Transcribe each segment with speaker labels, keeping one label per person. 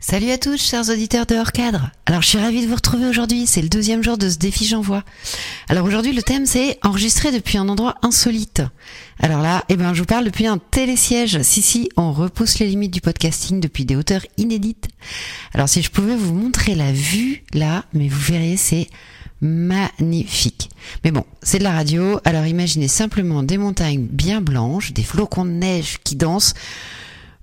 Speaker 1: Salut à tous, chers auditeurs de Hors Cadre. Alors, je suis ravie de vous retrouver aujourd'hui. C'est le deuxième jour de ce défi J'envoie. Alors aujourd'hui, le thème c'est enregistrer depuis un endroit insolite. Alors là, eh ben, je vous parle depuis un télésiège. Si si, on repousse les limites du podcasting depuis des hauteurs inédites. Alors si je pouvais vous montrer la vue là, mais vous verriez, c'est magnifique. Mais bon, c'est de la radio. Alors imaginez simplement des montagnes bien blanches, des flocons de neige qui dansent.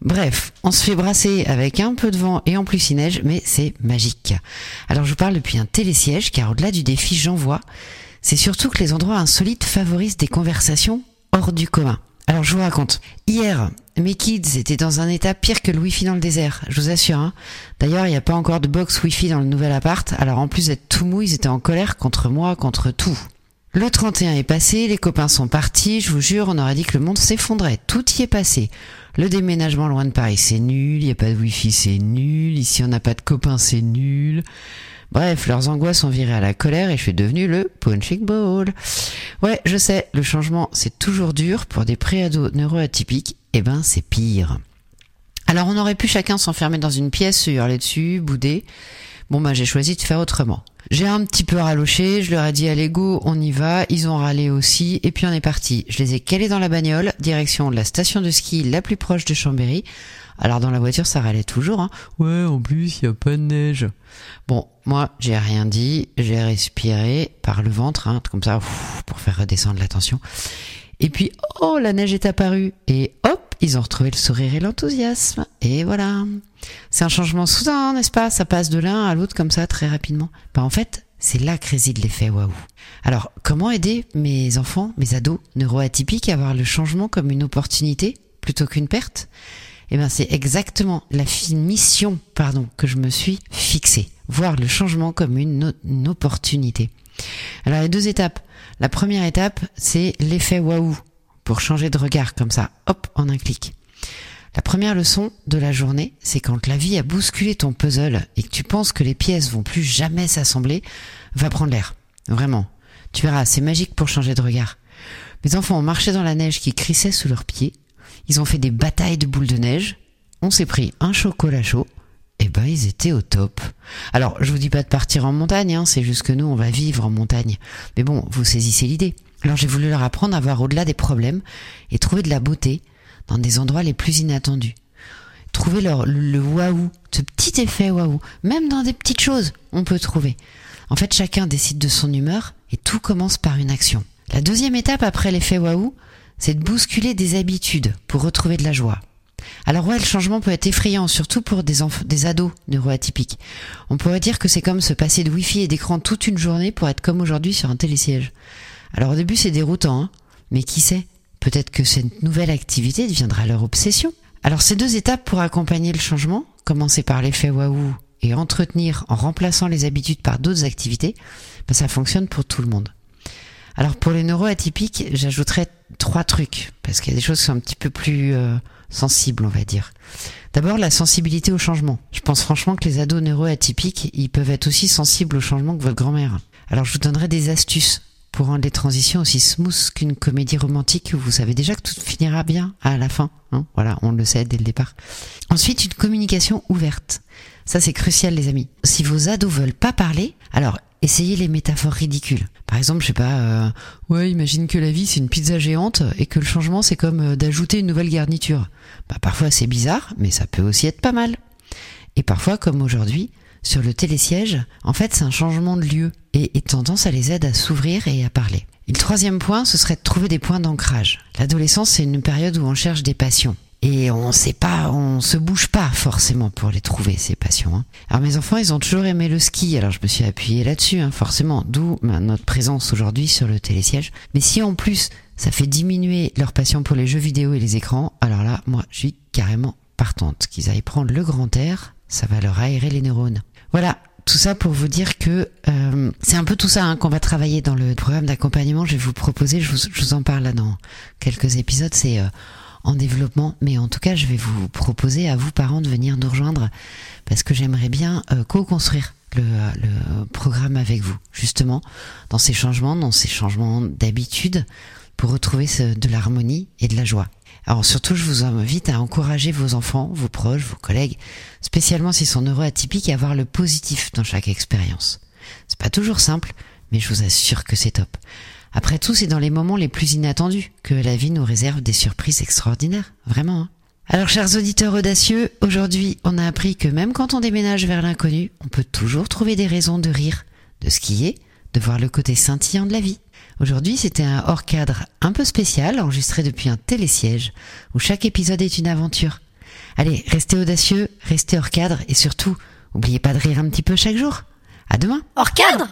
Speaker 1: Bref, on se fait brasser avec un peu de vent et en plus il neige, mais c'est magique. Alors je vous parle depuis un télésiège, car au-delà du défi j'envoie, c'est surtout que les endroits insolites favorisent des conversations hors du commun. Alors je vous raconte. Hier, mes kids étaient dans un état pire que le wifi dans le désert, je vous assure. Hein. D'ailleurs, il n'y a pas encore de box wifi dans le nouvel appart, alors en plus d'être tout mou, ils étaient en colère contre moi, contre tout. Le 31 est passé, les copains sont partis, je vous jure, on aurait dit que le monde s'effondrait. Tout y est passé. Le déménagement loin de Paris, c'est nul, il n'y a pas de wifi, c'est nul, ici on n'a pas de copains, c'est nul. Bref, leurs angoisses ont viré à la colère et je suis devenu le punching ball. Ouais, je sais, le changement c'est toujours dur pour des préados neuroatypiques, et ben c'est pire. Alors on aurait pu chacun s'enfermer dans une pièce, se hurler dessus, bouder. Bon bah j'ai choisi de faire autrement. J'ai un petit peu raloché, je leur ai dit allez go, on y va, ils ont râlé aussi, et puis on est parti. Je les ai calés dans la bagnole, direction de la station de ski la plus proche de Chambéry. Alors dans la voiture ça râlait toujours, hein. Ouais, en plus il y a pas de neige. Bon, moi j'ai rien dit, j'ai respiré par le ventre, hein, comme ça, pour faire redescendre la tension. Et puis, oh, la neige est apparue, et hop, ils ont retrouvé le sourire et l'enthousiasme. Et voilà. C'est un changement soudain, n'est-ce pas? Ça passe de l'un à l'autre comme ça très rapidement. Bah en fait, c'est là que réside l'effet waouh. Alors, comment aider mes enfants, mes ados neuroatypiques à voir le changement comme une opportunité plutôt qu'une perte? Eh bien, c'est exactement la mission, pardon, que je me suis fixée. Voir le changement comme une, une opportunité. Alors, il y a deux étapes. La première étape, c'est l'effet waouh pour changer de regard comme ça, hop, en un clic. La première leçon de la journée, c'est quand la vie a bousculé ton puzzle et que tu penses que les pièces vont plus jamais s'assembler, va prendre l'air. Vraiment. Tu verras, c'est magique pour changer de regard. Mes enfants ont marché dans la neige qui crissait sous leurs pieds. Ils ont fait des batailles de boules de neige. On s'est pris un chocolat chaud. Et ben, ils étaient au top. Alors, je vous dis pas de partir en montagne, hein, c'est juste que nous, on va vivre en montagne. Mais bon, vous saisissez l'idée. Alors, j'ai voulu leur apprendre à voir au-delà des problèmes et trouver de la beauté dans des endroits les plus inattendus. Trouver le waouh, ce petit effet waouh, même dans des petites choses, on peut trouver. En fait, chacun décide de son humeur et tout commence par une action. La deuxième étape après l'effet waouh, c'est de bousculer des habitudes pour retrouver de la joie. Alors ouais, le changement peut être effrayant, surtout pour des, des ados neuroatypiques. On pourrait dire que c'est comme se passer de wifi et d'écran toute une journée pour être comme aujourd'hui sur un télésiège. Alors au début c'est déroutant, hein mais qui sait? Peut-être que cette nouvelle activité deviendra leur obsession. Alors ces deux étapes pour accompagner le changement, commencer par l'effet waouh et entretenir en remplaçant les habitudes par d'autres activités, ben ça fonctionne pour tout le monde. Alors pour les neuroatypiques, j'ajouterais trois trucs, parce qu'il y a des choses qui sont un petit peu plus euh, sensibles, on va dire. D'abord, la sensibilité au changement. Je pense franchement que les ados neuroatypiques, ils peuvent être aussi sensibles au changement que votre grand-mère. Alors je vous donnerai des astuces pour rendre les transitions aussi smooth qu'une comédie romantique où vous savez déjà que tout finira bien à la fin. Hein voilà, on le sait dès le départ. Ensuite, une communication ouverte. Ça, c'est crucial, les amis. Si vos ados veulent pas parler, alors essayez les métaphores ridicules. Par exemple, je sais pas, euh, ouais, imagine que la vie c'est une pizza géante et que le changement c'est comme euh, d'ajouter une nouvelle garniture. Bah, parfois c'est bizarre, mais ça peut aussi être pas mal. Et parfois, comme aujourd'hui, sur le télésiège, en fait, c'est un changement de lieu et, et tendance à les aide à s'ouvrir et à parler. Et le troisième point, ce serait de trouver des points d'ancrage. L'adolescence, c'est une période où on cherche des passions. Et on sait pas, on se bouge pas forcément pour les trouver, ces passions. Hein. Alors mes enfants, ils ont toujours aimé le ski, alors je me suis appuyée là-dessus, hein, forcément, d'où notre présence aujourd'hui sur le télésiège. Mais si en plus, ça fait diminuer leur passion pour les jeux vidéo et les écrans, alors là, moi, je suis carrément partante. Qu'ils aillent prendre le grand air, ça va leur aérer les neurones. Voilà, tout ça pour vous dire que euh, c'est un peu tout ça hein, qu'on va travailler dans le programme d'accompagnement. Je vais vous proposer, je vous, en parle là dans quelques épisodes, c'est euh, en développement, mais en tout cas, je vais vous proposer à vous parents de venir nous rejoindre parce que j'aimerais bien euh, co-construire le, le programme avec vous, justement, dans ces changements, dans ces changements d'habitude, pour retrouver ce- de l'harmonie et de la joie. Alors surtout, je vous invite à encourager vos enfants, vos proches, vos collègues, spécialement s'ils sont neuroatypiques, à voir le positif dans chaque expérience. C'est pas toujours simple, mais je vous assure que c'est top. Après tout, c'est dans les moments les plus inattendus que la vie nous réserve des surprises extraordinaires, vraiment. hein. Alors, chers auditeurs audacieux, aujourd'hui, on a appris que même quand on déménage vers l'inconnu, on peut toujours trouver des raisons de rire, de skier, de voir le côté scintillant de la vie. Aujourd'hui, c'était un hors-cadre un peu spécial, enregistré depuis un télésiège, où chaque épisode est une aventure. Allez, restez audacieux, restez hors cadre, et surtout, n'oubliez pas de rire un petit peu chaque jour. À demain
Speaker 2: Hors cadre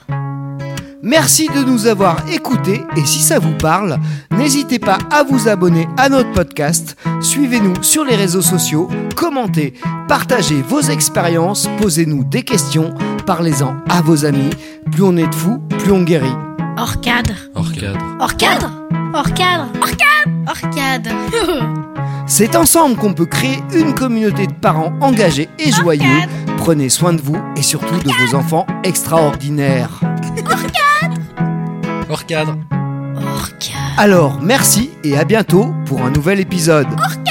Speaker 3: Merci de nous avoir écoutés et si ça vous parle, n'hésitez pas à vous abonner à notre podcast, suivez-nous sur les réseaux sociaux, commentez, partagez vos expériences, posez-nous des questions, parlez-en à vos amis. Plus on est de fous, plus on guérit.
Speaker 2: Hors cadre
Speaker 4: Hors cadre.
Speaker 2: Hors cadre Hors cadre Hors cadre Hors cadre
Speaker 3: C'est ensemble qu'on peut créer une communauté de parents engagés et joyeux. Prenez soin de vous et surtout de vos enfants extraordinaires.
Speaker 4: Hors cadre.
Speaker 2: Hors cadre
Speaker 3: Alors, merci et à bientôt pour un nouvel épisode.
Speaker 2: Hors